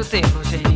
muito tempo, gente.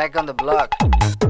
Back on the block.